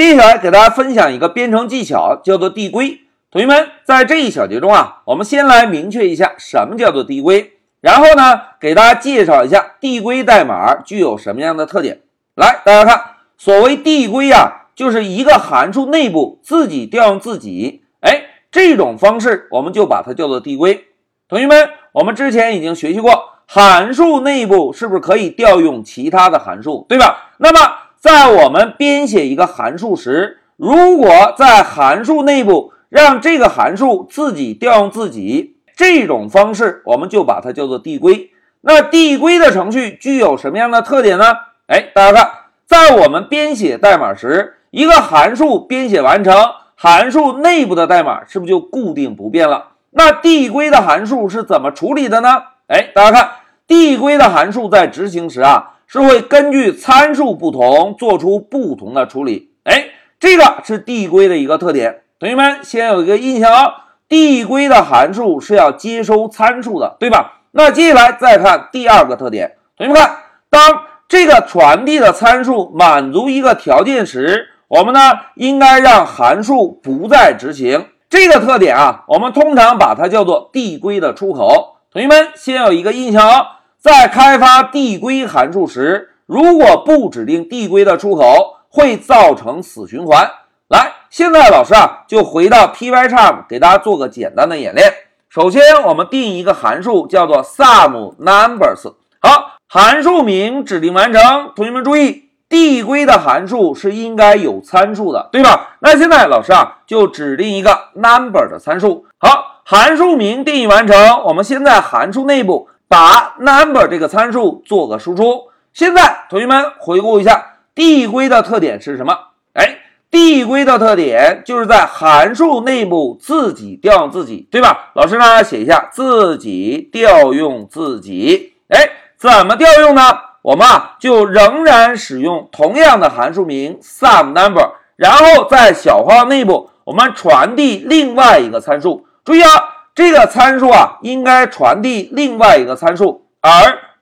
接下来给大家分享一个编程技巧，叫做递归。同学们，在这一小节中啊，我们先来明确一下什么叫做递归，然后呢，给大家介绍一下递归代码具有什么样的特点。来，大家看，所谓递归啊，就是一个函数内部自己调用自己，哎，这种方式我们就把它叫做递归。同学们，我们之前已经学习过，函数内部是不是可以调用其他的函数，对吧？那么在我们编写一个函数时，如果在函数内部让这个函数自己调用自己，这种方式我们就把它叫做递归。那递归的程序具有什么样的特点呢？哎，大家看，在我们编写代码时，一个函数编写完成，函数内部的代码是不是就固定不变了？那递归的函数是怎么处理的呢？哎，大家看，递归的函数在执行时啊。是会根据参数不同做出不同的处理，哎，这个是递归的一个特点。同学们先有一个印象啊，递归的函数是要接收参数的，对吧？那接下来再看第二个特点，同学们看，当这个传递的参数满足一个条件时，我们呢应该让函数不再执行。这个特点啊，我们通常把它叫做递归的出口。同学们先有一个印象啊。在开发递归函数时，如果不指定递归的出口，会造成死循环。来，现在老师啊，就回到 Pycharm 给大家做个简单的演练。首先，我们定一个函数，叫做 SumNumbers。好，函数名指定完成。同学们注意，递归的函数是应该有参数的，对吧？那现在老师啊，就指定一个 number 的参数。好，函数名定义完成。我们先在函数内部。把 number 这个参数做个输出。现在同学们回顾一下递归的特点是什么？哎，递归的特点就是在函数内部自己调用自己，对吧？老师呢写一下自己调用自己。哎，怎么调用呢？我们啊就仍然使用同样的函数名 sum number，然后在小括号内部我们传递另外一个参数。注意啊。这个参数啊，应该传递另外一个参数，而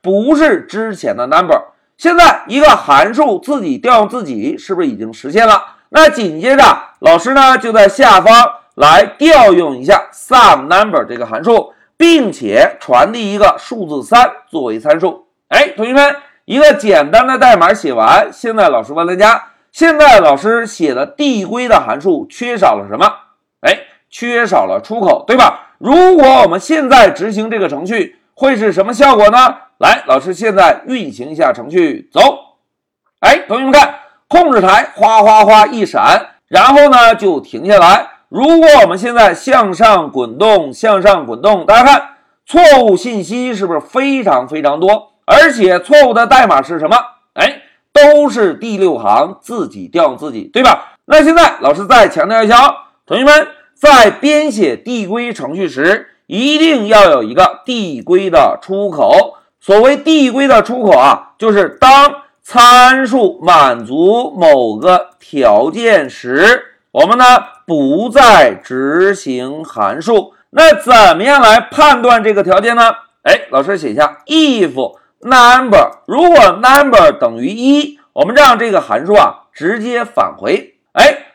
不是之前的 number。现在一个函数自己调用自己，是不是已经实现了？那紧接着老师呢，就在下方来调用一下 sum number 这个函数，并且传递一个数字三作为参数。哎，同学们，一个简单的代码写完，现在老师问大家：现在老师写的递归的函数缺少了什么？哎，缺少了出口，对吧？如果我们现在执行这个程序，会是什么效果呢？来，老师现在运行一下程序，走。哎，同学们看，控制台哗哗哗一闪，然后呢就停下来。如果我们现在向上滚动，向上滚动，大家看，错误信息是不是非常非常多？而且错误的代码是什么？哎，都是第六行自己调自己，对吧？那现在老师再强调一下啊，同学们。在编写递归程序时，一定要有一个递归的出口。所谓递归的出口啊，就是当参数满足某个条件时，我们呢不再执行函数。那怎么样来判断这个条件呢？哎，老师写一下 if number，如果 number 等于一，我们让这个函数啊直接返回。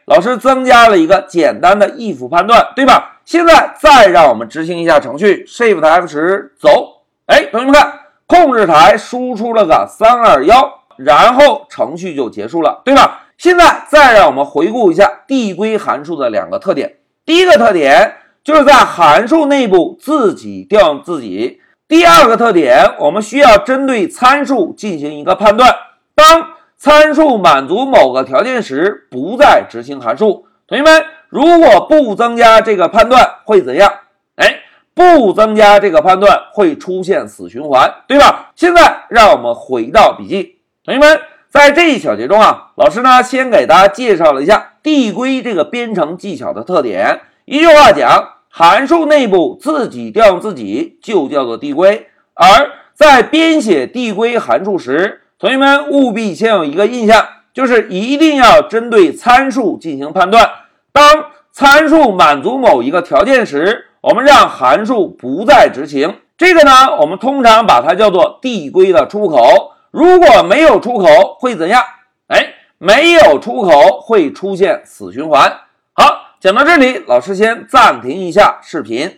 老师增加了一个简单的 if 判断，对吧？现在再让我们执行一下程序，Shift F 十走。哎，同学们看，控制台输出了个三二幺，然后程序就结束了，对吧？现在再让我们回顾一下递归函数的两个特点。第一个特点就是在函数内部自己调用自己。第二个特点，我们需要针对参数进行一个判断。当参数满足某个条件时，不再执行函数。同学们，如果不增加这个判断会怎样？哎，不增加这个判断会出现死循环，对吧？现在让我们回到笔记。同学们，在这一小节中啊，老师呢先给大家介绍了一下递归这个编程技巧的特点。一句话讲，函数内部自己调用自己就叫做递归，而在编写递归函数时。同学们务必先有一个印象，就是一定要针对参数进行判断。当参数满足某一个条件时，我们让函数不再执行。这个呢，我们通常把它叫做递归的出口。如果没有出口会怎样？哎，没有出口会出现死循环。好，讲到这里，老师先暂停一下视频。